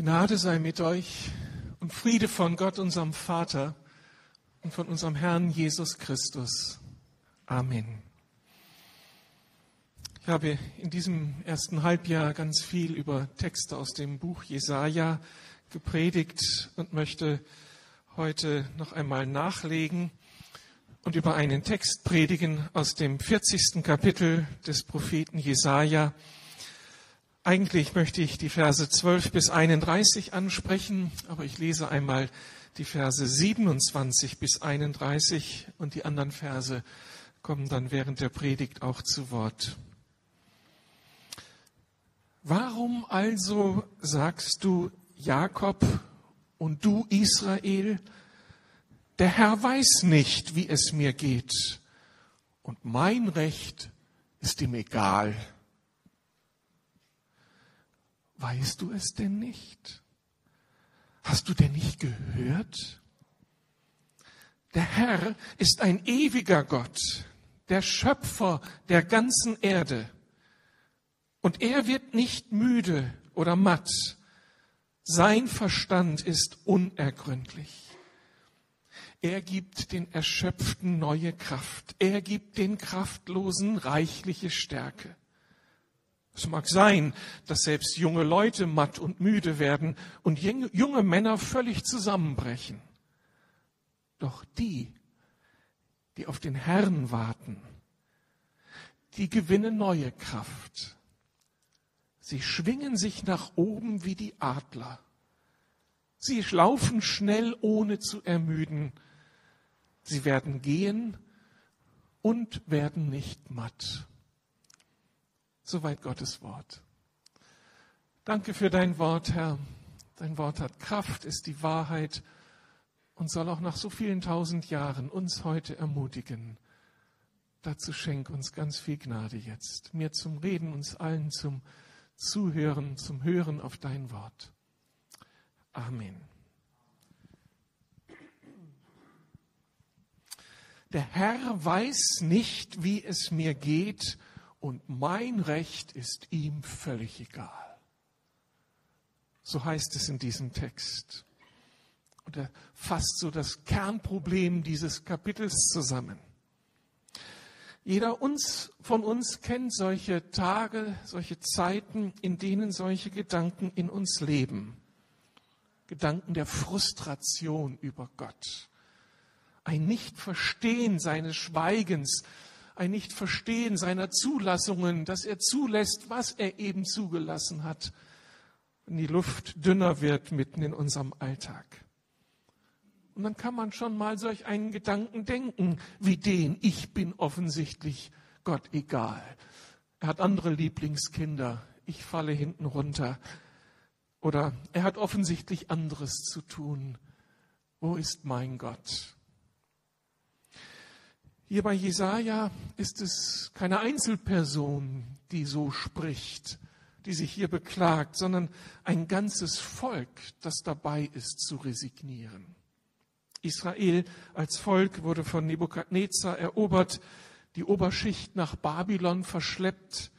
Gnade sei mit euch und Friede von Gott, unserem Vater und von unserem Herrn Jesus Christus. Amen. Ich habe in diesem ersten Halbjahr ganz viel über Texte aus dem Buch Jesaja gepredigt und möchte heute noch einmal nachlegen und über einen Text predigen aus dem 40. Kapitel des Propheten Jesaja eigentlich möchte ich die Verse 12 bis 31 ansprechen, aber ich lese einmal die Verse 27 bis 31 und die anderen Verse kommen dann während der Predigt auch zu Wort. Warum also sagst du Jakob und du Israel, der Herr weiß nicht, wie es mir geht und mein Recht ist ihm egal. Weißt du es denn nicht? Hast du denn nicht gehört? Der Herr ist ein ewiger Gott, der Schöpfer der ganzen Erde. Und er wird nicht müde oder matt. Sein Verstand ist unergründlich. Er gibt den Erschöpften neue Kraft. Er gibt den Kraftlosen reichliche Stärke. Es mag sein, dass selbst junge Leute matt und müde werden und junge Männer völlig zusammenbrechen. Doch die, die auf den Herrn warten, die gewinnen neue Kraft. Sie schwingen sich nach oben wie die Adler. Sie laufen schnell, ohne zu ermüden. Sie werden gehen und werden nicht matt. Soweit Gottes Wort. Danke für dein Wort, Herr. Dein Wort hat Kraft, ist die Wahrheit und soll auch nach so vielen tausend Jahren uns heute ermutigen. Dazu schenk uns ganz viel Gnade jetzt. Mir zum Reden, uns allen zum Zuhören, zum Hören auf dein Wort. Amen. Der Herr weiß nicht, wie es mir geht, und mein Recht ist ihm völlig egal. So heißt es in diesem Text. Und er fasst so das Kernproblem dieses Kapitels zusammen. Jeder uns, von uns kennt solche Tage, solche Zeiten, in denen solche Gedanken in uns leben. Gedanken der Frustration über Gott. Ein Nichtverstehen seines Schweigens, ein Nichtverstehen seiner Zulassungen, dass er zulässt, was er eben zugelassen hat, wenn die Luft dünner wird mitten in unserem Alltag. Und dann kann man schon mal solch einen Gedanken denken, wie den, ich bin offensichtlich Gott egal. Er hat andere Lieblingskinder, ich falle hinten runter. Oder er hat offensichtlich anderes zu tun. Wo ist mein Gott? Hier bei Jesaja ist es keine Einzelperson, die so spricht, die sich hier beklagt, sondern ein ganzes Volk, das dabei ist zu resignieren. Israel als Volk wurde von Nebukadnezar erobert, die Oberschicht nach Babylon verschleppt.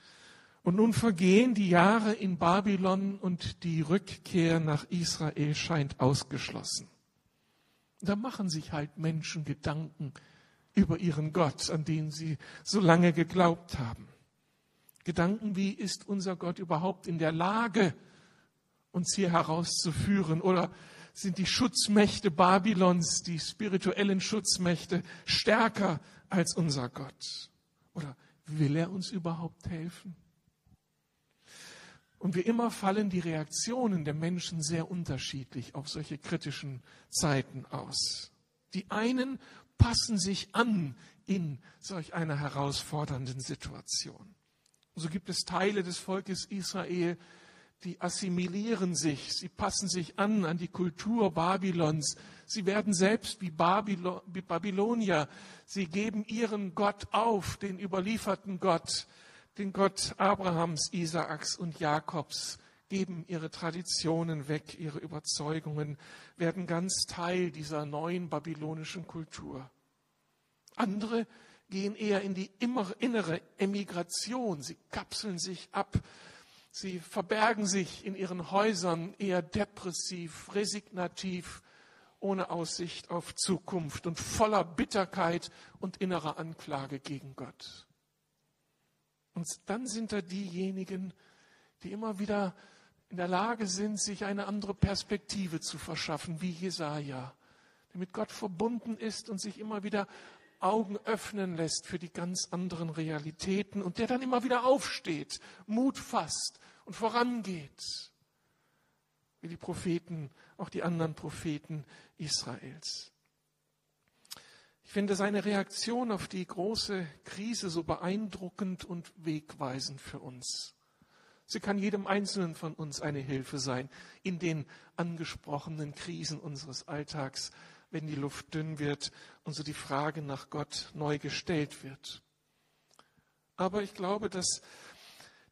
Und nun vergehen die Jahre in Babylon und die Rückkehr nach Israel scheint ausgeschlossen. Da machen sich halt Menschen Gedanken, über ihren Gott, an den sie so lange geglaubt haben. Gedanken wie, ist unser Gott überhaupt in der Lage, uns hier herauszuführen? Oder sind die Schutzmächte Babylons, die spirituellen Schutzmächte, stärker als unser Gott? Oder will er uns überhaupt helfen? Und wie immer fallen die Reaktionen der Menschen sehr unterschiedlich auf solche kritischen Zeiten aus. Die einen passen sich an in solch einer herausfordernden Situation. so gibt es Teile des Volkes Israel, die assimilieren sich, sie passen sich an an die Kultur Babylons, sie werden selbst wie, Babylon, wie Babylonier, sie geben ihren Gott auf, den überlieferten Gott, den Gott Abrahams, Isaaks und Jakobs, geben ihre Traditionen weg, ihre Überzeugungen, werden ganz Teil dieser neuen babylonischen Kultur. Andere gehen eher in die innere Emigration. Sie kapseln sich ab. Sie verbergen sich in ihren Häusern eher depressiv, resignativ, ohne Aussicht auf Zukunft und voller Bitterkeit und innerer Anklage gegen Gott. Und dann sind da diejenigen, die immer wieder in der Lage sind, sich eine andere Perspektive zu verschaffen, wie Jesaja, der mit Gott verbunden ist und sich immer wieder Augen öffnen lässt für die ganz anderen Realitäten und der dann immer wieder aufsteht, Mut fasst und vorangeht, wie die Propheten, auch die anderen Propheten Israels. Ich finde seine Reaktion auf die große Krise so beeindruckend und wegweisend für uns. Sie kann jedem Einzelnen von uns eine Hilfe sein in den angesprochenen Krisen unseres Alltags, wenn die Luft dünn wird und so die Frage nach Gott neu gestellt wird. Aber ich glaube, dass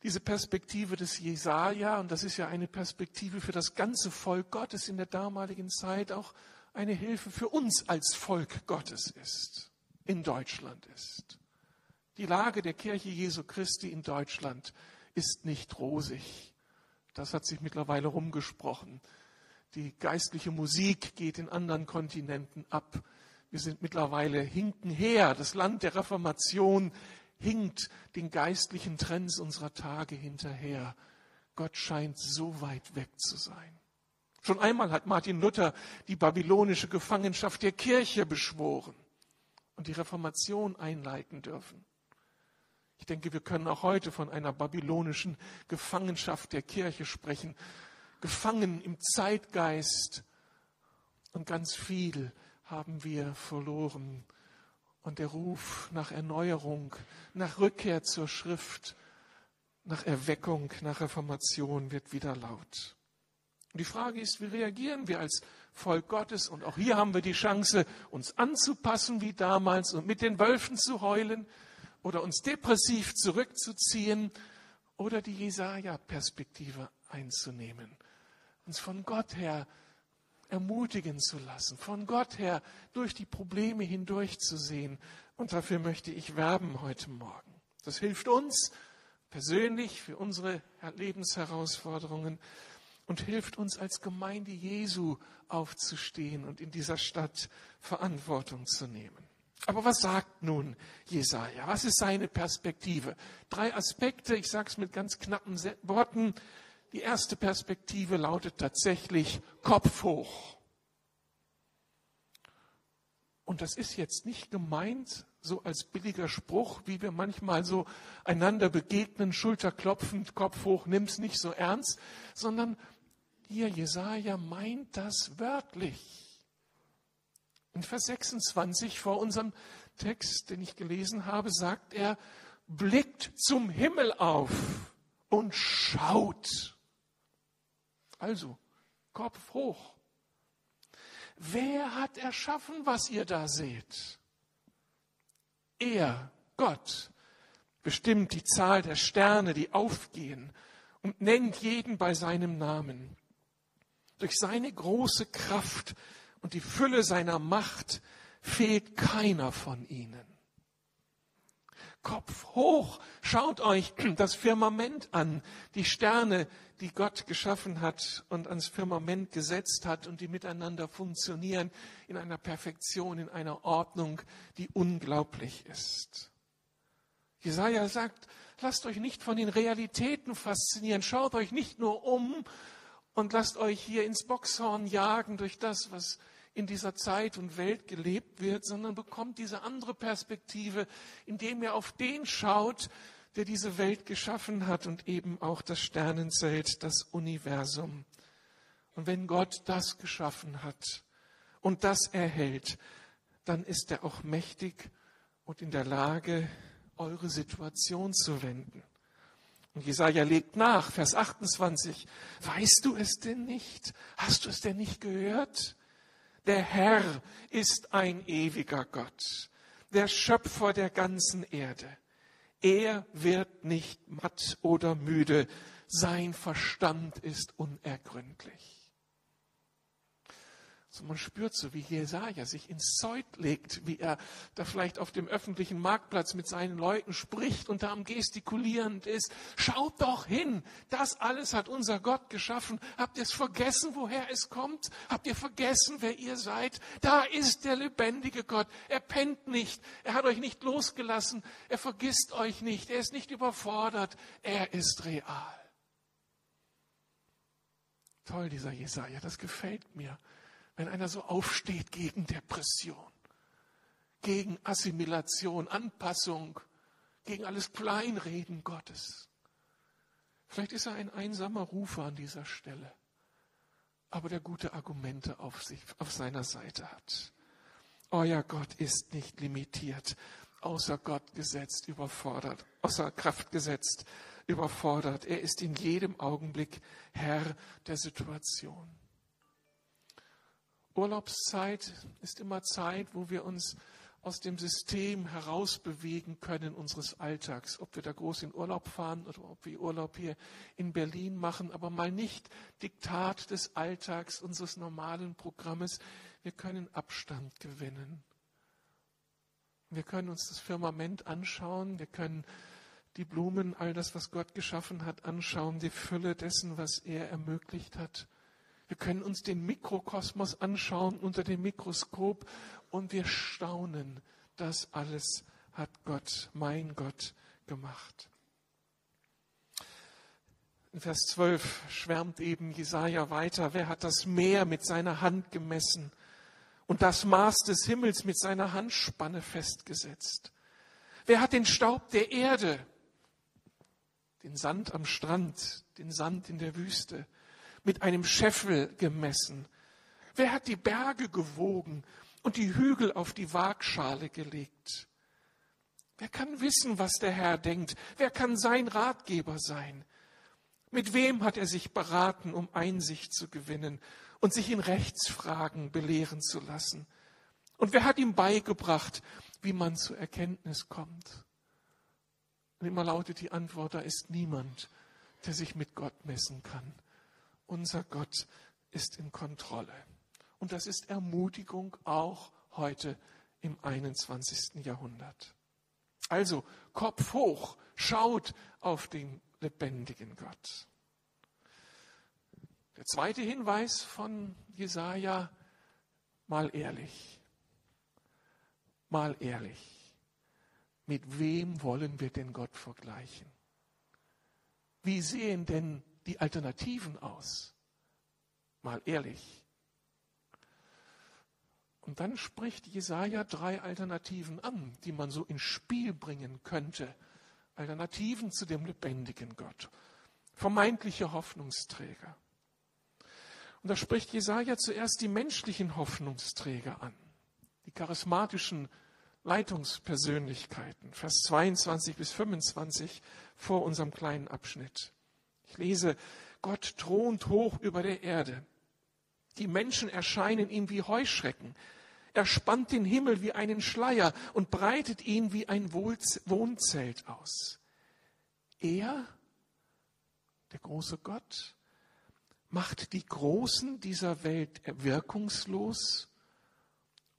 diese Perspektive des Jesaja, und das ist ja eine Perspektive für das ganze Volk Gottes in der damaligen Zeit, auch eine Hilfe für uns als Volk Gottes ist, in Deutschland ist. Die Lage der Kirche Jesu Christi in Deutschland ist nicht rosig. Das hat sich mittlerweile rumgesprochen. Die geistliche Musik geht in anderen Kontinenten ab. Wir sind mittlerweile hinken her. Das Land der Reformation hinkt den geistlichen Trends unserer Tage hinterher. Gott scheint so weit weg zu sein. Schon einmal hat Martin Luther die babylonische Gefangenschaft der Kirche beschworen und die Reformation einleiten dürfen. Ich denke, wir können auch heute von einer babylonischen Gefangenschaft der Kirche sprechen. Gefangen im Zeitgeist und ganz viel haben wir verloren. Und der Ruf nach Erneuerung, nach Rückkehr zur Schrift, nach Erweckung, nach Reformation wird wieder laut. Und die Frage ist, wie reagieren wir als Volk Gottes? Und auch hier haben wir die Chance, uns anzupassen wie damals und mit den Wölfen zu heulen oder uns depressiv zurückzuziehen oder die Jesaja-Perspektive einzunehmen, uns von Gott her ermutigen zu lassen, von Gott her durch die Probleme hindurchzusehen. Und dafür möchte ich werben heute Morgen. Das hilft uns persönlich für unsere Lebensherausforderungen und hilft uns als Gemeinde Jesu aufzustehen und in dieser Stadt Verantwortung zu nehmen. Aber was sagt nun Jesaja? Was ist seine Perspektive? Drei Aspekte, ich sage es mit ganz knappen Worten. Die erste Perspektive lautet tatsächlich Kopf hoch. Und das ist jetzt nicht gemeint so als billiger Spruch, wie wir manchmal so einander begegnen, schulterklopfend, Kopf hoch, nimm's nicht so ernst, sondern hier, Jesaja meint das wörtlich. In Vers 26 vor unserem Text, den ich gelesen habe, sagt er, blickt zum Himmel auf und schaut. Also, Kopf hoch. Wer hat erschaffen, was ihr da seht? Er, Gott, bestimmt die Zahl der Sterne, die aufgehen und nennt jeden bei seinem Namen. Durch seine große Kraft und die Fülle seiner Macht fehlt keiner von ihnen. Kopf hoch, schaut euch das Firmament an, die Sterne, die Gott geschaffen hat und ans Firmament gesetzt hat und die miteinander funktionieren in einer Perfektion, in einer Ordnung, die unglaublich ist. Jesaja sagt, lasst euch nicht von den Realitäten faszinieren, schaut euch nicht nur um und lasst euch hier ins Boxhorn jagen durch das, was in dieser Zeit und Welt gelebt wird, sondern bekommt diese andere Perspektive, indem ihr auf den schaut, der diese Welt geschaffen hat und eben auch das Sternenzelt, das Universum. Und wenn Gott das geschaffen hat und das erhält, dann ist er auch mächtig und in der Lage, eure Situation zu wenden. Und Jesaja legt nach, Vers 28. Weißt du es denn nicht? Hast du es denn nicht gehört? Der Herr ist ein ewiger Gott, der Schöpfer der ganzen Erde. Er wird nicht matt oder müde. Sein Verstand ist unergründlich. Man spürt so, wie Jesaja sich ins Zeug legt, wie er da vielleicht auf dem öffentlichen Marktplatz mit seinen Leuten spricht und da am gestikulierend ist. Schaut doch hin, das alles hat unser Gott geschaffen. Habt ihr es vergessen, woher es kommt? Habt ihr vergessen, wer ihr seid? Da ist der lebendige Gott. Er pennt nicht. Er hat euch nicht losgelassen. Er vergisst euch nicht. Er ist nicht überfordert. Er ist real. Toll, dieser Jesaja, das gefällt mir wenn einer so aufsteht gegen Depression, gegen Assimilation, Anpassung, gegen alles Kleinreden Gottes. Vielleicht ist er ein einsamer Rufer an dieser Stelle, aber der gute Argumente auf, sich, auf seiner Seite hat. Euer Gott ist nicht limitiert, außer Gott gesetzt, überfordert, außer Kraft gesetzt, überfordert. Er ist in jedem Augenblick Herr der Situation. Urlaubszeit ist immer Zeit, wo wir uns aus dem System herausbewegen können unseres Alltags, ob wir da groß in Urlaub fahren oder ob wir Urlaub hier in Berlin machen, aber mal nicht Diktat des Alltags unseres normalen Programmes. Wir können Abstand gewinnen. Wir können uns das Firmament anschauen, wir können die Blumen, all das, was Gott geschaffen hat, anschauen, die Fülle dessen, was er ermöglicht hat. Wir können uns den Mikrokosmos anschauen unter dem Mikroskop und wir staunen. Das alles hat Gott, mein Gott, gemacht. In Vers 12 schwärmt eben Jesaja weiter. Wer hat das Meer mit seiner Hand gemessen und das Maß des Himmels mit seiner Handspanne festgesetzt? Wer hat den Staub der Erde, den Sand am Strand, den Sand in der Wüste, mit einem Scheffel gemessen? Wer hat die Berge gewogen und die Hügel auf die Waagschale gelegt? Wer kann wissen, was der Herr denkt? Wer kann sein Ratgeber sein? Mit wem hat er sich beraten, um Einsicht zu gewinnen und sich in Rechtsfragen belehren zu lassen? Und wer hat ihm beigebracht, wie man zur Erkenntnis kommt? Und immer lautet die Antwort, da ist niemand, der sich mit Gott messen kann. Unser Gott ist in Kontrolle. Und das ist Ermutigung auch heute im 21. Jahrhundert. Also Kopf hoch, schaut auf den lebendigen Gott. Der zweite Hinweis von Jesaja, mal ehrlich. Mal ehrlich. Mit wem wollen wir denn Gott vergleichen? Wie sehen denn die Alternativen aus? Mal ehrlich. Und dann spricht Jesaja drei Alternativen an, die man so ins Spiel bringen könnte. Alternativen zu dem lebendigen Gott. Vermeintliche Hoffnungsträger. Und da spricht Jesaja zuerst die menschlichen Hoffnungsträger an. Die charismatischen Leitungspersönlichkeiten. Vers 22 bis 25 vor unserem kleinen Abschnitt. Ich lese, Gott thront hoch über der Erde. Die Menschen erscheinen ihm wie Heuschrecken. Er spannt den Himmel wie einen Schleier und breitet ihn wie ein Wohnzelt aus. Er, der große Gott, macht die Großen dieser Welt wirkungslos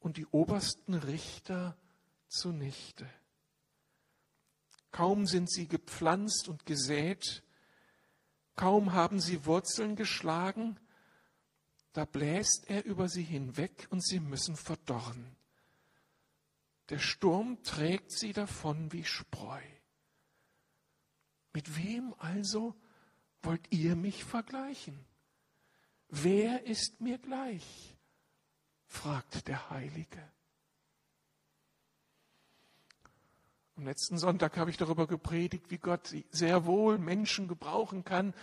und die obersten Richter zunichte. Kaum sind sie gepflanzt und gesät, Kaum haben sie Wurzeln geschlagen, da bläst er über sie hinweg und sie müssen verdorren. Der Sturm trägt sie davon wie Spreu. Mit wem also wollt ihr mich vergleichen? Wer ist mir gleich? fragt der Heilige. Am letzten Sonntag habe ich darüber gepredigt, wie Gott sehr wohl Menschen gebrauchen kann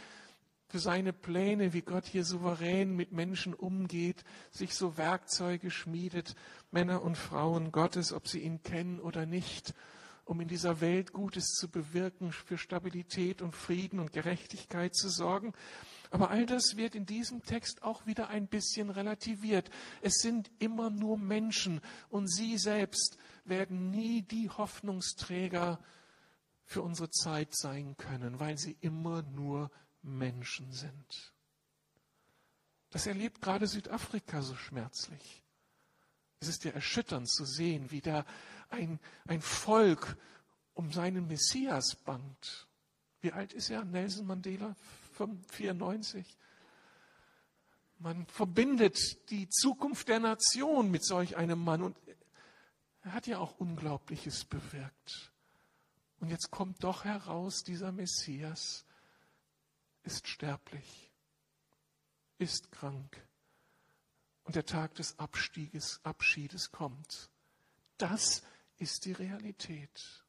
für seine Pläne, wie Gott hier souverän mit Menschen umgeht, sich so Werkzeuge schmiedet, Männer und Frauen Gottes, ob sie ihn kennen oder nicht, um in dieser Welt Gutes zu bewirken, für Stabilität und Frieden und Gerechtigkeit zu sorgen. Aber all das wird in diesem Text auch wieder ein bisschen relativiert. Es sind immer nur Menschen und sie selbst werden nie die Hoffnungsträger für unsere Zeit sein können, weil sie immer nur Menschen sind. Das erlebt gerade Südafrika so schmerzlich. Es ist ja erschütternd zu sehen, wie da ein, ein Volk um seinen Messias bangt. Wie alt ist er? Nelson Mandela? 94. Man verbindet die Zukunft der Nation mit solch einem Mann und er hat ja auch Unglaubliches bewirkt. Und jetzt kommt doch heraus, dieser Messias ist sterblich, ist krank. Und der Tag des Abstieges, Abschiedes kommt. Das ist die Realität.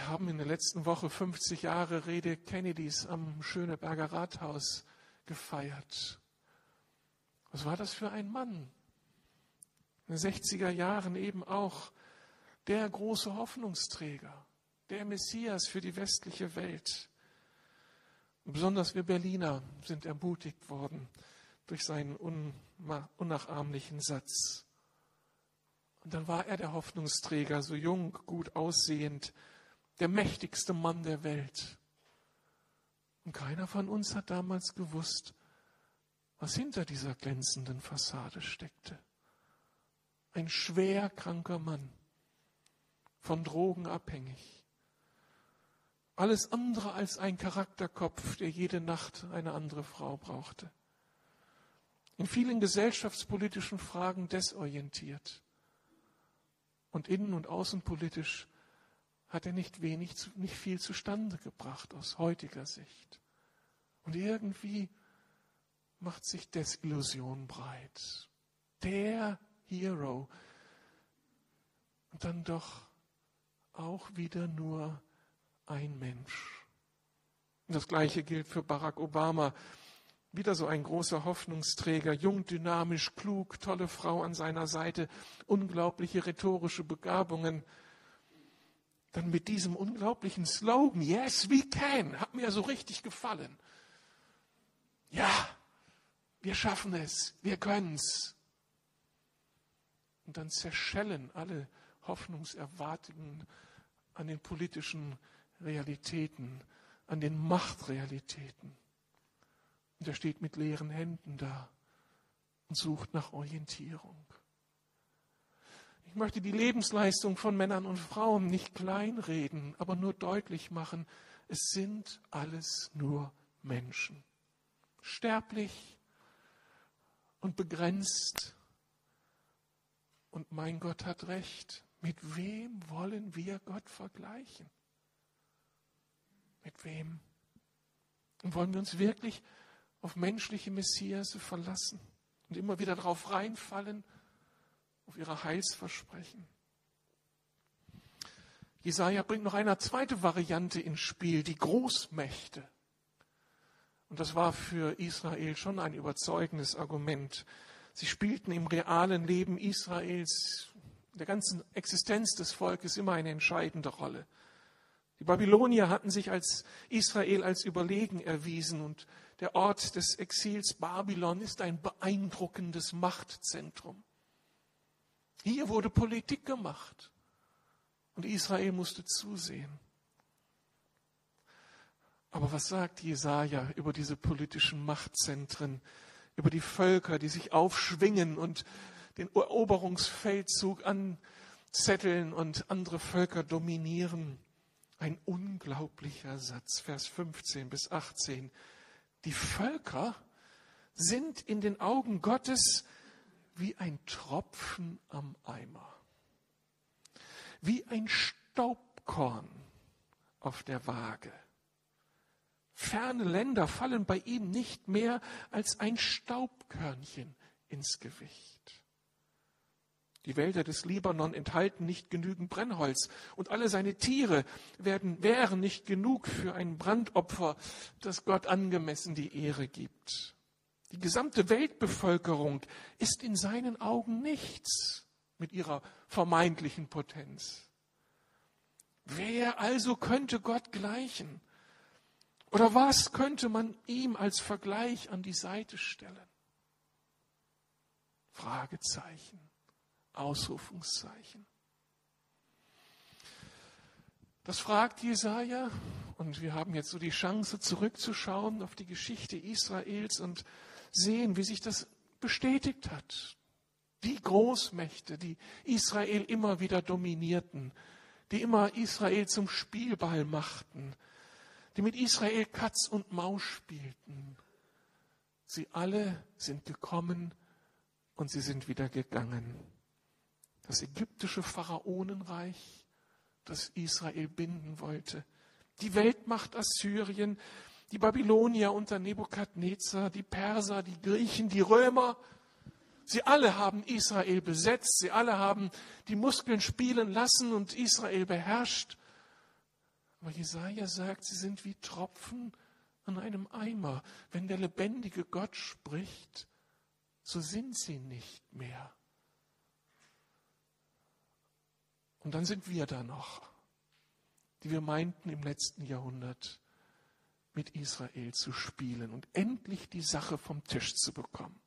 Wir haben in der letzten Woche 50 Jahre Rede Kennedys am Schöneberger Rathaus gefeiert. Was war das für ein Mann? In den 60er Jahren eben auch der große Hoffnungsträger, der Messias für die westliche Welt. Und besonders wir Berliner sind ermutigt worden durch seinen unnachahmlichen Satz. Und dann war er der Hoffnungsträger, so jung, gut aussehend, der mächtigste Mann der Welt. Und keiner von uns hat damals gewusst, was hinter dieser glänzenden Fassade steckte. Ein schwer kranker Mann, von Drogen abhängig. Alles andere als ein Charakterkopf, der jede Nacht eine andere Frau brauchte. In vielen gesellschaftspolitischen Fragen desorientiert und innen- und außenpolitisch hat er nicht wenig, nicht viel zustande gebracht aus heutiger Sicht. Und irgendwie macht sich Desillusion breit. Der Hero. Und dann doch auch wieder nur ein Mensch. Und das Gleiche gilt für Barack Obama. Wieder so ein großer Hoffnungsträger, jung, dynamisch, klug, tolle Frau an seiner Seite, unglaubliche rhetorische Begabungen. Dann mit diesem unglaublichen Slogan, Yes, we can, hat mir so richtig gefallen. Ja, wir schaffen es, wir können's. Und dann zerschellen alle Hoffnungserwartungen an den politischen Realitäten, an den Machtrealitäten. Und er steht mit leeren Händen da und sucht nach Orientierung. Ich möchte die Lebensleistung von Männern und Frauen nicht kleinreden, aber nur deutlich machen, es sind alles nur Menschen. Sterblich und begrenzt. Und mein Gott hat recht. Mit wem wollen wir Gott vergleichen? Mit wem? Und wollen wir uns wirklich auf menschliche Messias verlassen und immer wieder darauf reinfallen? Auf ihre Heilsversprechen. Jesaja bringt noch eine zweite Variante ins Spiel, die Großmächte. Und das war für Israel schon ein überzeugendes Argument. Sie spielten im realen Leben Israels, der ganzen Existenz des Volkes immer eine entscheidende Rolle. Die Babylonier hatten sich als Israel als überlegen erwiesen und der Ort des Exils Babylon ist ein beeindruckendes Machtzentrum. Hier wurde Politik gemacht und Israel musste zusehen. Aber was sagt Jesaja über diese politischen Machtzentren, über die Völker, die sich aufschwingen und den Eroberungsfeldzug anzetteln und andere Völker dominieren? Ein unglaublicher Satz, Vers 15 bis 18. Die Völker sind in den Augen Gottes wie ein Tropfen am Eimer, wie ein Staubkorn auf der Waage. Ferne Länder fallen bei ihm nicht mehr als ein Staubkörnchen ins Gewicht. Die Wälder des Libanon enthalten nicht genügend Brennholz und alle seine Tiere werden, wären nicht genug für ein Brandopfer, das Gott angemessen die Ehre gibt. Die gesamte Weltbevölkerung ist in seinen Augen nichts mit ihrer vermeintlichen Potenz. Wer also könnte Gott gleichen? Oder was könnte man ihm als Vergleich an die Seite stellen? Fragezeichen, Ausrufungszeichen. Das fragt Jesaja. Und wir haben jetzt so die Chance, zurückzuschauen auf die Geschichte Israels und sehen, wie sich das bestätigt hat. Die Großmächte, die Israel immer wieder dominierten, die immer Israel zum Spielball machten, die mit Israel Katz und Maus spielten. Sie alle sind gekommen und sie sind wieder gegangen. Das ägyptische Pharaonenreich, das Israel binden wollte, die Weltmacht Assyrien, die Babylonier unter Nebukadnezar, die Perser, die Griechen, die Römer, sie alle haben Israel besetzt, sie alle haben die Muskeln spielen lassen und Israel beherrscht. Aber Jesaja sagt, sie sind wie Tropfen an einem Eimer. Wenn der lebendige Gott spricht, so sind sie nicht mehr. Und dann sind wir da noch, die wir meinten im letzten Jahrhundert mit Israel zu spielen und endlich die Sache vom Tisch zu bekommen.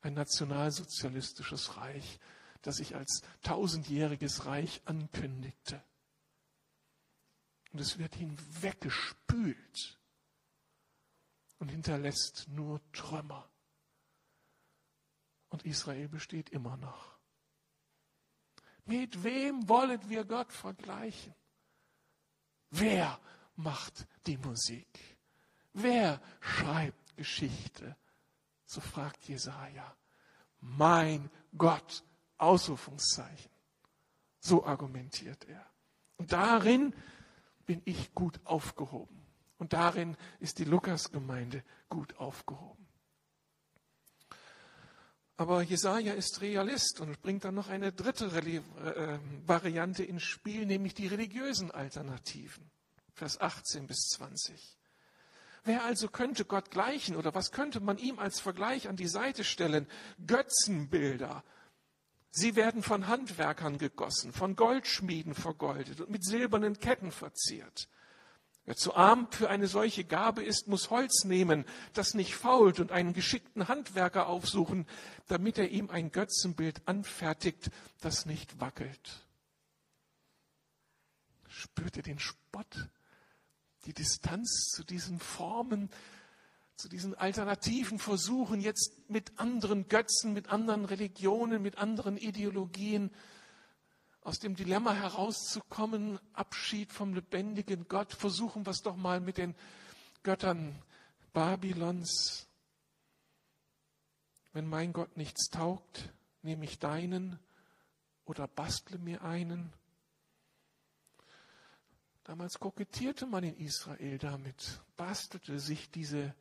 Ein nationalsozialistisches Reich, das sich als tausendjähriges Reich ankündigte. Und es wird hinweggespült und hinterlässt nur Trümmer. Und Israel besteht immer noch. Mit wem wollen wir Gott vergleichen? Wer macht die Musik? Wer schreibt Geschichte? So fragt Jesaja. Mein Gott, Ausrufungszeichen. So argumentiert er. Und darin bin ich gut aufgehoben. Und darin ist die Lukasgemeinde gut aufgehoben. Aber Jesaja ist Realist und bringt dann noch eine dritte äh, Variante ins Spiel, nämlich die religiösen Alternativen. Vers 18 bis 20. Wer also könnte Gott gleichen oder was könnte man ihm als Vergleich an die Seite stellen? Götzenbilder. Sie werden von Handwerkern gegossen, von Goldschmieden vergoldet und mit silbernen Ketten verziert. Wer zu arm für eine solche Gabe ist, muss Holz nehmen, das nicht fault, und einen geschickten Handwerker aufsuchen, damit er ihm ein Götzenbild anfertigt, das nicht wackelt. Spürt ihr den Spott, die Distanz zu diesen Formen, zu diesen alternativen Versuchen, jetzt mit anderen Götzen, mit anderen Religionen, mit anderen Ideologien aus dem Dilemma herauszukommen, Abschied vom lebendigen Gott, versuchen wir es doch mal mit den Göttern Babylons. Wenn mein Gott nichts taugt, nehme ich deinen oder bastle mir einen. Damals kokettierte man in Israel damit, bastelte sich diese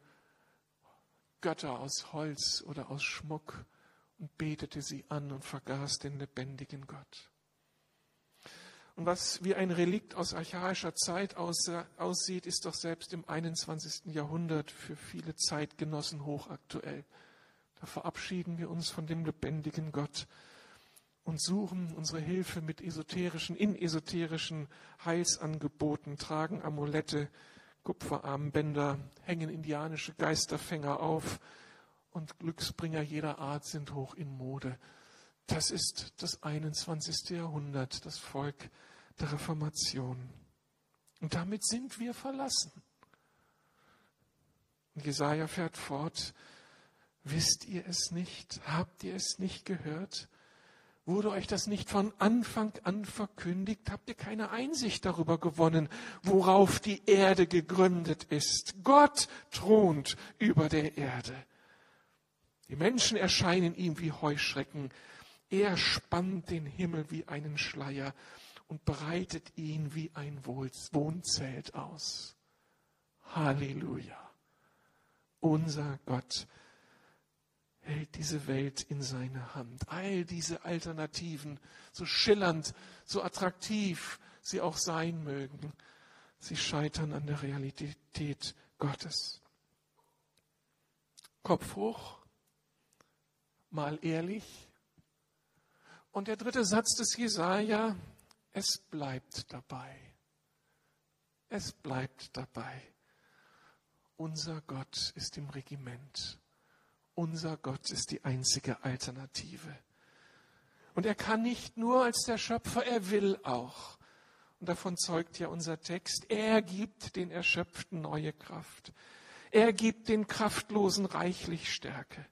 Götter aus Holz oder aus Schmuck und betete sie an und vergaß den lebendigen Gott. Und was wie ein Relikt aus archaischer Zeit aussieht, ist doch selbst im 21. Jahrhundert für viele Zeitgenossen hochaktuell. Da verabschieden wir uns von dem lebendigen Gott und suchen unsere Hilfe mit esoterischen, in esoterischen Heilsangeboten, tragen Amulette, Kupferarmbänder, hängen indianische Geisterfänger auf und Glücksbringer jeder Art sind hoch in Mode. Das ist das 21. Jahrhundert, das Volk der Reformation. Und damit sind wir verlassen. Und Jesaja fährt fort. Wisst ihr es nicht? Habt ihr es nicht gehört? Wurde euch das nicht von Anfang an verkündigt? Habt ihr keine Einsicht darüber gewonnen, worauf die Erde gegründet ist? Gott thront über der Erde. Die Menschen erscheinen ihm wie Heuschrecken. Er spannt den Himmel wie einen Schleier und breitet ihn wie ein Wohnzelt aus. Halleluja. Unser Gott hält diese Welt in seine Hand. All diese Alternativen, so schillernd, so attraktiv sie auch sein mögen, sie scheitern an der Realität Gottes. Kopf hoch, mal ehrlich. Und der dritte Satz des Jesaja, es bleibt dabei. Es bleibt dabei. Unser Gott ist im Regiment. Unser Gott ist die einzige Alternative. Und er kann nicht nur als der Schöpfer, er will auch. Und davon zeugt ja unser Text. Er gibt den Erschöpften neue Kraft. Er gibt den Kraftlosen reichlich Stärke.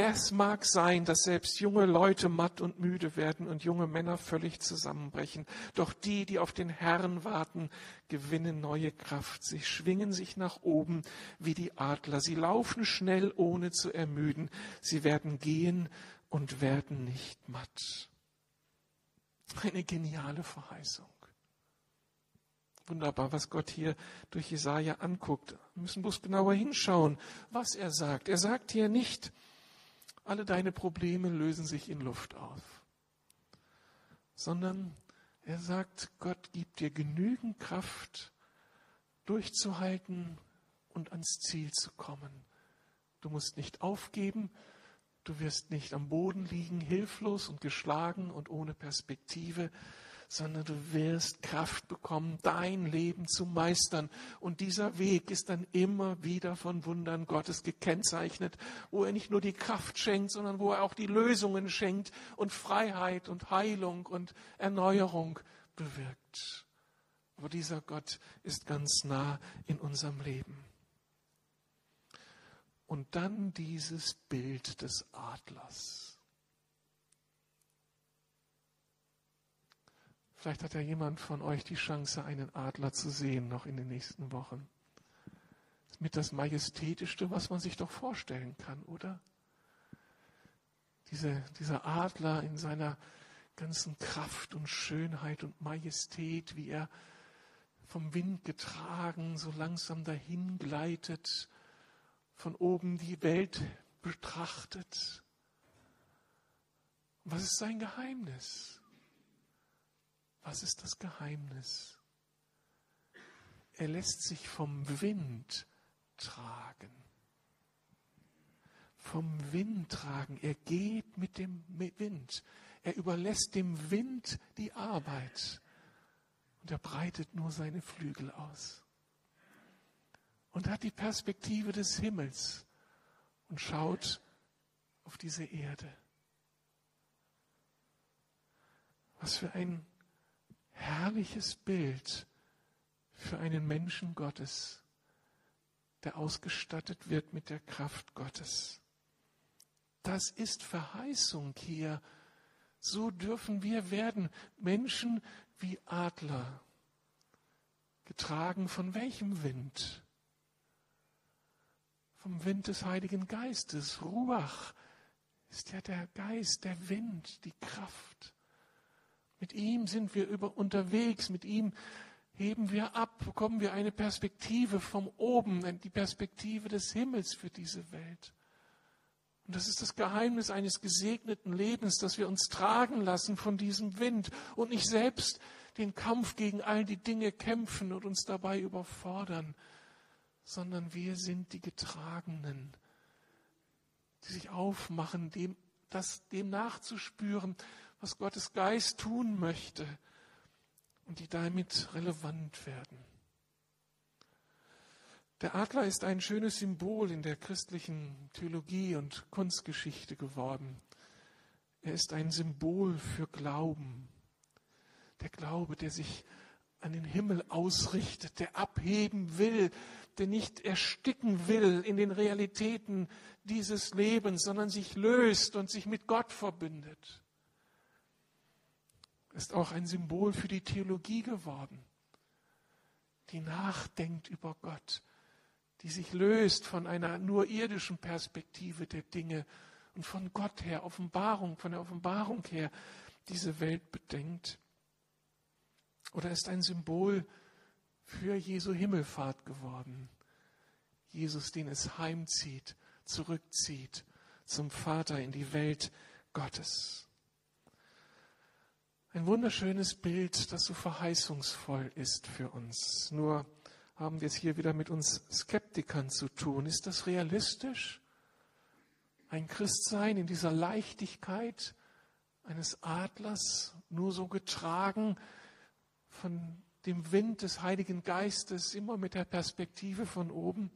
Es mag sein, dass selbst junge Leute matt und müde werden und junge Männer völlig zusammenbrechen. Doch die, die auf den Herrn warten, gewinnen neue Kraft. Sie schwingen sich nach oben wie die Adler. Sie laufen schnell, ohne zu ermüden. Sie werden gehen und werden nicht matt. Eine geniale Verheißung. Wunderbar, was Gott hier durch Jesaja anguckt. Wir müssen bloß genauer hinschauen, was er sagt. Er sagt hier nicht, alle deine Probleme lösen sich in Luft auf, sondern er sagt, Gott gibt dir genügend Kraft, durchzuhalten und ans Ziel zu kommen. Du musst nicht aufgeben, du wirst nicht am Boden liegen, hilflos und geschlagen und ohne Perspektive, sondern du wirst Kraft bekommen, dein Leben zu meistern. Und dieser Weg ist dann immer wieder von Wundern Gottes gekennzeichnet, wo er nicht nur die Kraft schenkt, sondern wo er auch die Lösungen schenkt und Freiheit und Heilung und Erneuerung bewirkt. Aber dieser Gott ist ganz nah in unserem Leben. Und dann dieses Bild des Adlers. Vielleicht hat ja jemand von euch die Chance, einen Adler zu sehen, noch in den nächsten Wochen. Das ist mit das Majestätischste, was man sich doch vorstellen kann, oder? Diese, dieser Adler in seiner ganzen Kraft und Schönheit und Majestät, wie er vom Wind getragen so langsam dahin gleitet, von oben die Welt betrachtet. Was ist sein Geheimnis? Was ist das Geheimnis? Er lässt sich vom Wind tragen. Vom Wind tragen. Er geht mit dem Wind. Er überlässt dem Wind die Arbeit. Und er breitet nur seine Flügel aus. Und hat die Perspektive des Himmels und schaut auf diese Erde. Was für ein herrliches Bild für einen Menschen Gottes, der ausgestattet wird mit der Kraft Gottes. Das ist Verheißung hier. So dürfen wir werden Menschen wie Adler, getragen von welchem Wind? Vom Wind des Heiligen Geistes. Ruach ist ja der Geist, der Wind, die Kraft. Mit ihm sind wir über, unterwegs, mit ihm heben wir ab, bekommen wir eine Perspektive vom Oben, die Perspektive des Himmels für diese Welt. Und das ist das Geheimnis eines gesegneten Lebens, dass wir uns tragen lassen von diesem Wind und nicht selbst den Kampf gegen all die Dinge kämpfen und uns dabei überfordern, sondern wir sind die Getragenen, die sich aufmachen, dem, das, dem nachzuspüren, was Gottes Geist tun möchte und die damit relevant werden. Der Adler ist ein schönes Symbol in der christlichen Theologie und Kunstgeschichte geworden. Er ist ein Symbol für Glauben. Der Glaube, der sich an den Himmel ausrichtet, der abheben will, der nicht ersticken will in den Realitäten dieses Lebens, sondern sich löst und sich mit Gott verbindet ist auch ein Symbol für die Theologie geworden, die nachdenkt über Gott, die sich löst von einer nur irdischen Perspektive der Dinge und von Gott her, Offenbarung, von der Offenbarung her diese Welt bedenkt. Oder ist ein Symbol für Jesu Himmelfahrt geworden. Jesus, den es heimzieht, zurückzieht zum Vater in die Welt Gottes. Ein wunderschönes Bild, das so verheißungsvoll ist für uns. Nur haben wir es hier wieder mit uns Skeptikern zu tun. Ist das realistisch? Ein Christsein in dieser Leichtigkeit eines Adlers, nur so getragen von dem Wind des Heiligen Geistes, immer mit der Perspektive von oben.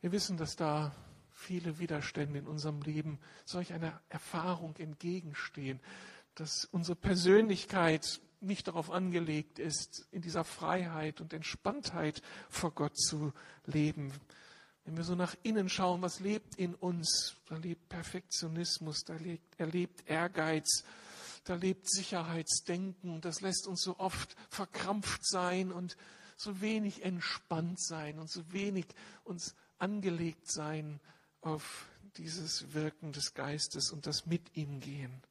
Wir wissen, dass da viele Widerstände in unserem Leben solch einer Erfahrung entgegenstehen dass unsere Persönlichkeit nicht darauf angelegt ist, in dieser Freiheit und Entspanntheit vor Gott zu leben. Wenn wir so nach innen schauen, was lebt in uns? Da lebt Perfektionismus, da lebt, erlebt Ehrgeiz, da lebt Sicherheitsdenken. Das lässt uns so oft verkrampft sein und so wenig entspannt sein und so wenig uns angelegt sein auf dieses Wirken des Geistes und das mit ihm gehen.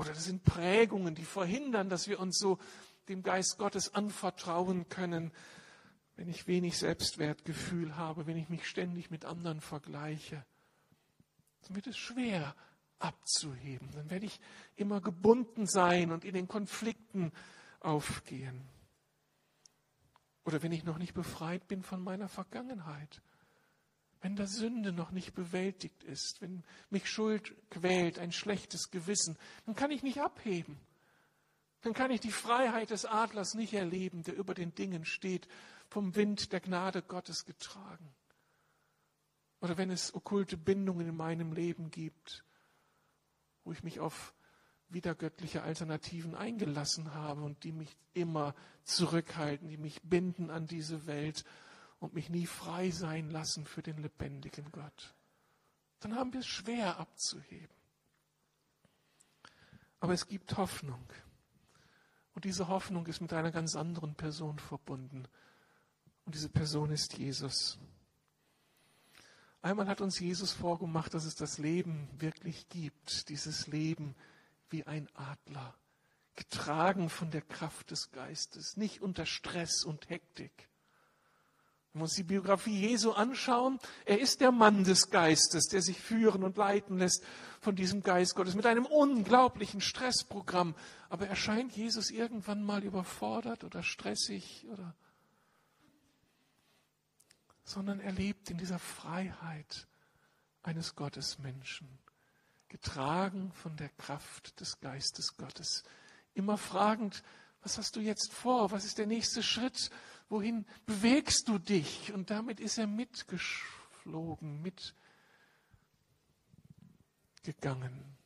Oder das sind Prägungen, die verhindern, dass wir uns so dem Geist Gottes anvertrauen können, wenn ich wenig Selbstwertgefühl habe, wenn ich mich ständig mit anderen vergleiche. Dann wird es schwer abzuheben. Dann werde ich immer gebunden sein und in den Konflikten aufgehen. Oder wenn ich noch nicht befreit bin von meiner Vergangenheit wenn da Sünde noch nicht bewältigt ist, wenn mich Schuld quält, ein schlechtes Gewissen, dann kann ich nicht abheben. Dann kann ich die Freiheit des Adlers nicht erleben, der über den Dingen steht, vom Wind der Gnade Gottes getragen. Oder wenn es okkulte Bindungen in meinem Leben gibt, wo ich mich auf wiedergöttliche Alternativen eingelassen habe und die mich immer zurückhalten, die mich binden an diese Welt und mich nie frei sein lassen für den lebendigen Gott. Dann haben wir es schwer abzuheben. Aber es gibt Hoffnung. Und diese Hoffnung ist mit einer ganz anderen Person verbunden. Und diese Person ist Jesus. Einmal hat uns Jesus vorgemacht, dass es das Leben wirklich gibt. Dieses Leben wie ein Adler, getragen von der Kraft des Geistes, nicht unter Stress und Hektik. Wenn wir uns die Biografie Jesu anschauen, er ist der Mann des Geistes, der sich führen und leiten lässt von diesem Geist Gottes mit einem unglaublichen Stressprogramm. Aber erscheint Jesus irgendwann mal überfordert oder stressig oder sondern er lebt in dieser Freiheit eines Gottesmenschen, getragen von der Kraft des Geistes Gottes, immer fragend, was hast du jetzt vor? Was ist der nächste Schritt? Wohin bewegst du dich? Und damit ist er mitgeflogen, mitgegangen.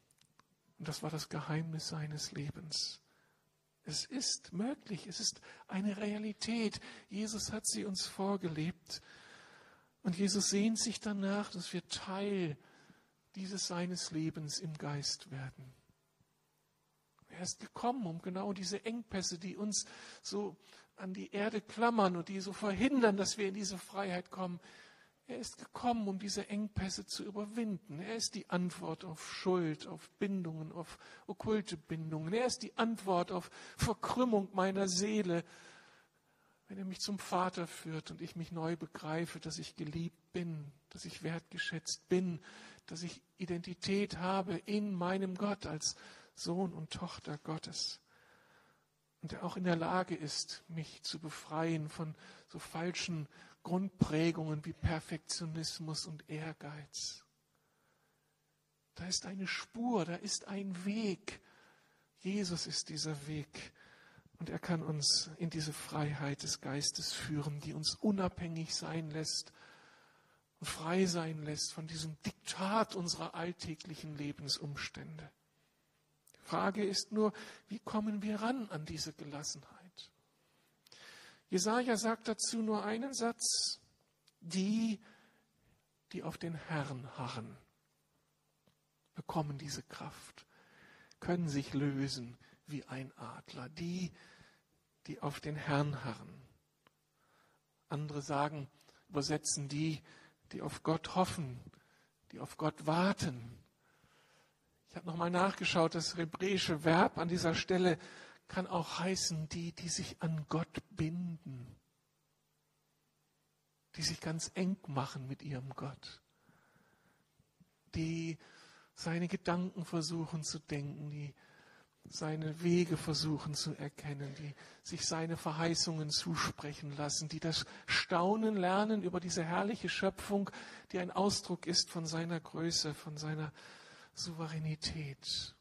Und das war das Geheimnis seines Lebens. Es ist möglich, es ist eine Realität. Jesus hat sie uns vorgelebt. Und Jesus sehnt sich danach, dass wir Teil dieses seines Lebens im Geist werden. Er ist gekommen, um genau diese Engpässe, die uns so an die Erde klammern und die so verhindern, dass wir in diese Freiheit kommen. Er ist gekommen, um diese Engpässe zu überwinden. Er ist die Antwort auf Schuld, auf Bindungen, auf okkulte Bindungen. Er ist die Antwort auf Verkrümmung meiner Seele, wenn er mich zum Vater führt und ich mich neu begreife, dass ich geliebt bin, dass ich wertgeschätzt bin, dass ich Identität habe in meinem Gott als Sohn und Tochter Gottes. Und der auch in der Lage ist, mich zu befreien von so falschen Grundprägungen wie Perfektionismus und Ehrgeiz. Da ist eine Spur, da ist ein Weg. Jesus ist dieser Weg. Und er kann uns in diese Freiheit des Geistes führen, die uns unabhängig sein lässt und frei sein lässt von diesem Diktat unserer alltäglichen Lebensumstände. Frage ist nur, wie kommen wir ran an diese Gelassenheit? Jesaja sagt dazu nur einen Satz. Die, die auf den Herrn harren, bekommen diese Kraft, können sich lösen wie ein Adler. Die, die auf den Herrn harren. Andere sagen, übersetzen die, die auf Gott hoffen, die auf Gott warten, ich habe nochmal nachgeschaut, das hebräische Verb an dieser Stelle kann auch heißen, die, die sich an Gott binden, die sich ganz eng machen mit ihrem Gott, die seine Gedanken versuchen zu denken, die seine Wege versuchen zu erkennen, die sich seine Verheißungen zusprechen lassen, die das Staunen lernen über diese herrliche Schöpfung, die ein Ausdruck ist von seiner Größe, von seiner Souveränität.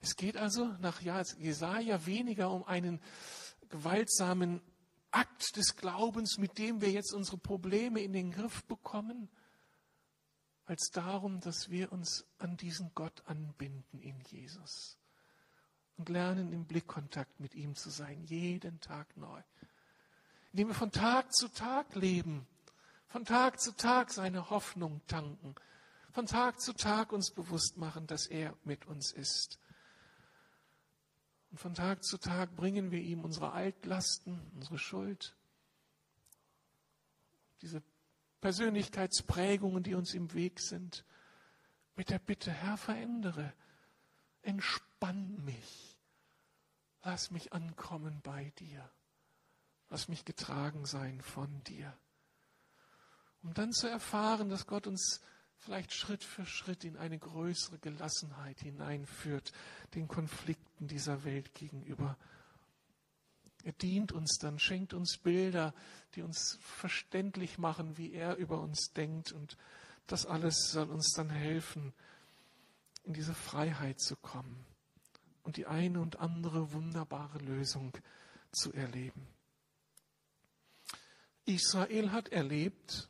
Es geht also nach Jesaja weniger um einen gewaltsamen Akt des Glaubens, mit dem wir jetzt unsere Probleme in den Griff bekommen, als darum, dass wir uns an diesen Gott anbinden in Jesus. und lernen im Blickkontakt mit ihm zu sein, jeden Tag neu. Indem wir von Tag zu Tag leben, von Tag zu Tag seine Hoffnung tanken, von Tag zu Tag uns bewusst machen, dass er mit uns ist. Und von Tag zu Tag bringen wir ihm unsere Altlasten, unsere Schuld, diese Persönlichkeitsprägungen, die uns im Weg sind, mit der Bitte, Herr, verändere, entspann mich, lass mich ankommen bei dir, lass mich getragen sein von dir. Um dann zu erfahren, dass Gott uns vielleicht Schritt für Schritt in eine größere Gelassenheit hineinführt, den Konflikten dieser Welt gegenüber. Er dient uns dann, schenkt uns Bilder, die uns verständlich machen, wie er über uns denkt. Und das alles soll uns dann helfen, in diese Freiheit zu kommen und die eine und andere wunderbare Lösung zu erleben. Israel hat erlebt,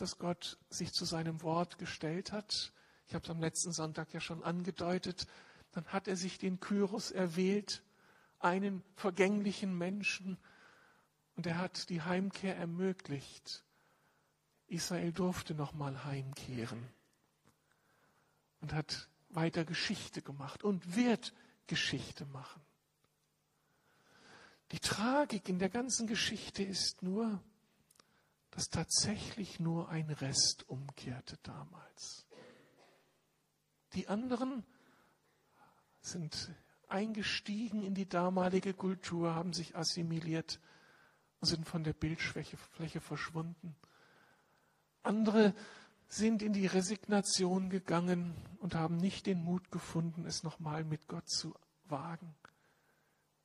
dass Gott sich zu seinem Wort gestellt hat. Ich habe es am letzten Sonntag ja schon angedeutet. Dann hat er sich den Kyros erwählt, einen vergänglichen Menschen, und er hat die Heimkehr ermöglicht. Israel durfte nochmal heimkehren und hat weiter Geschichte gemacht und wird Geschichte machen. Die Tragik in der ganzen Geschichte ist nur, dass tatsächlich nur ein Rest umkehrte damals. Die anderen sind eingestiegen in die damalige Kultur, haben sich assimiliert und sind von der Bildfläche verschwunden. Andere sind in die Resignation gegangen und haben nicht den Mut gefunden, es nochmal mit Gott zu wagen.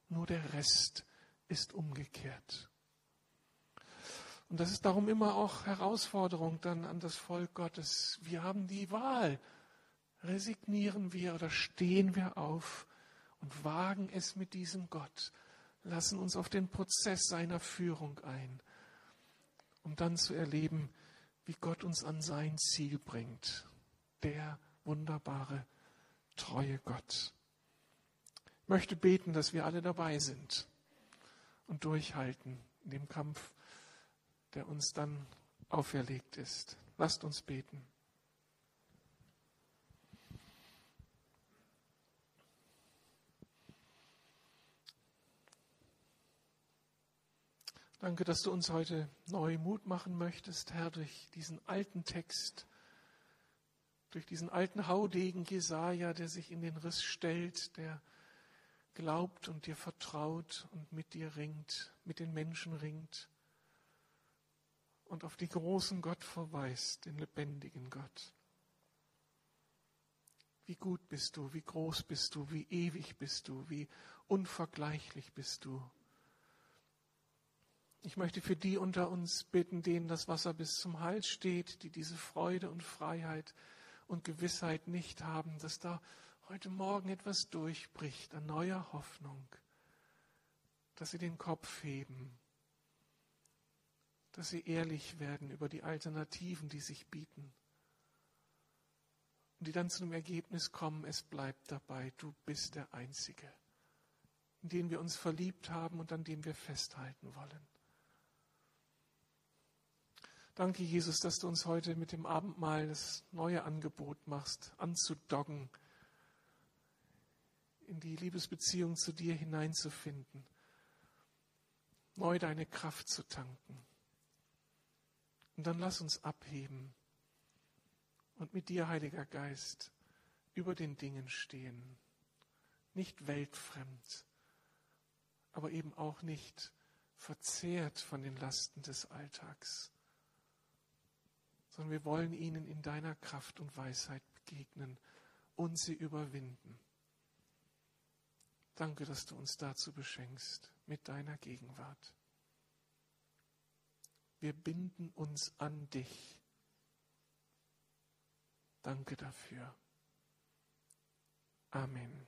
Nur der Rest ist umgekehrt. Und das ist darum immer auch Herausforderung dann an das Volk Gottes. Wir haben die Wahl. Resignieren wir oder stehen wir auf und wagen es mit diesem Gott, lassen uns auf den Prozess seiner Führung ein, um dann zu erleben, wie Gott uns an sein Ziel bringt. Der wunderbare, treue Gott. Ich möchte beten, dass wir alle dabei sind und durchhalten in dem Kampf der uns dann auferlegt ist. Lasst uns beten. Danke, dass du uns heute neu Mut machen möchtest, Herr, durch diesen alten Text, durch diesen alten Haudegen Jesaja, der sich in den Riss stellt, der glaubt und dir vertraut und mit dir ringt, mit den Menschen ringt und auf den großen Gott verweist, den lebendigen Gott. Wie gut bist du, wie groß bist du, wie ewig bist du, wie unvergleichlich bist du. Ich möchte für die unter uns bitten, denen das Wasser bis zum Hals steht, die diese Freude und Freiheit und Gewissheit nicht haben, dass da heute Morgen etwas durchbricht an neuer Hoffnung, dass sie den Kopf heben dass sie ehrlich werden über die Alternativen, die sich bieten. Und die dann zu dem Ergebnis kommen, es bleibt dabei, du bist der Einzige, in den wir uns verliebt haben und an dem wir festhalten wollen. Danke, Jesus, dass du uns heute mit dem Abendmahl das neue Angebot machst, anzudoggen, in die Liebesbeziehung zu dir hineinzufinden, neu deine Kraft zu tanken. Und dann lass uns abheben und mit dir, Heiliger Geist, über den Dingen stehen. Nicht weltfremd, aber eben auch nicht verzehrt von den Lasten des Alltags, sondern wir wollen ihnen in deiner Kraft und Weisheit begegnen und sie überwinden. Danke, dass du uns dazu beschenkst mit deiner Gegenwart. Wir binden uns an dich. Danke dafür. Amen.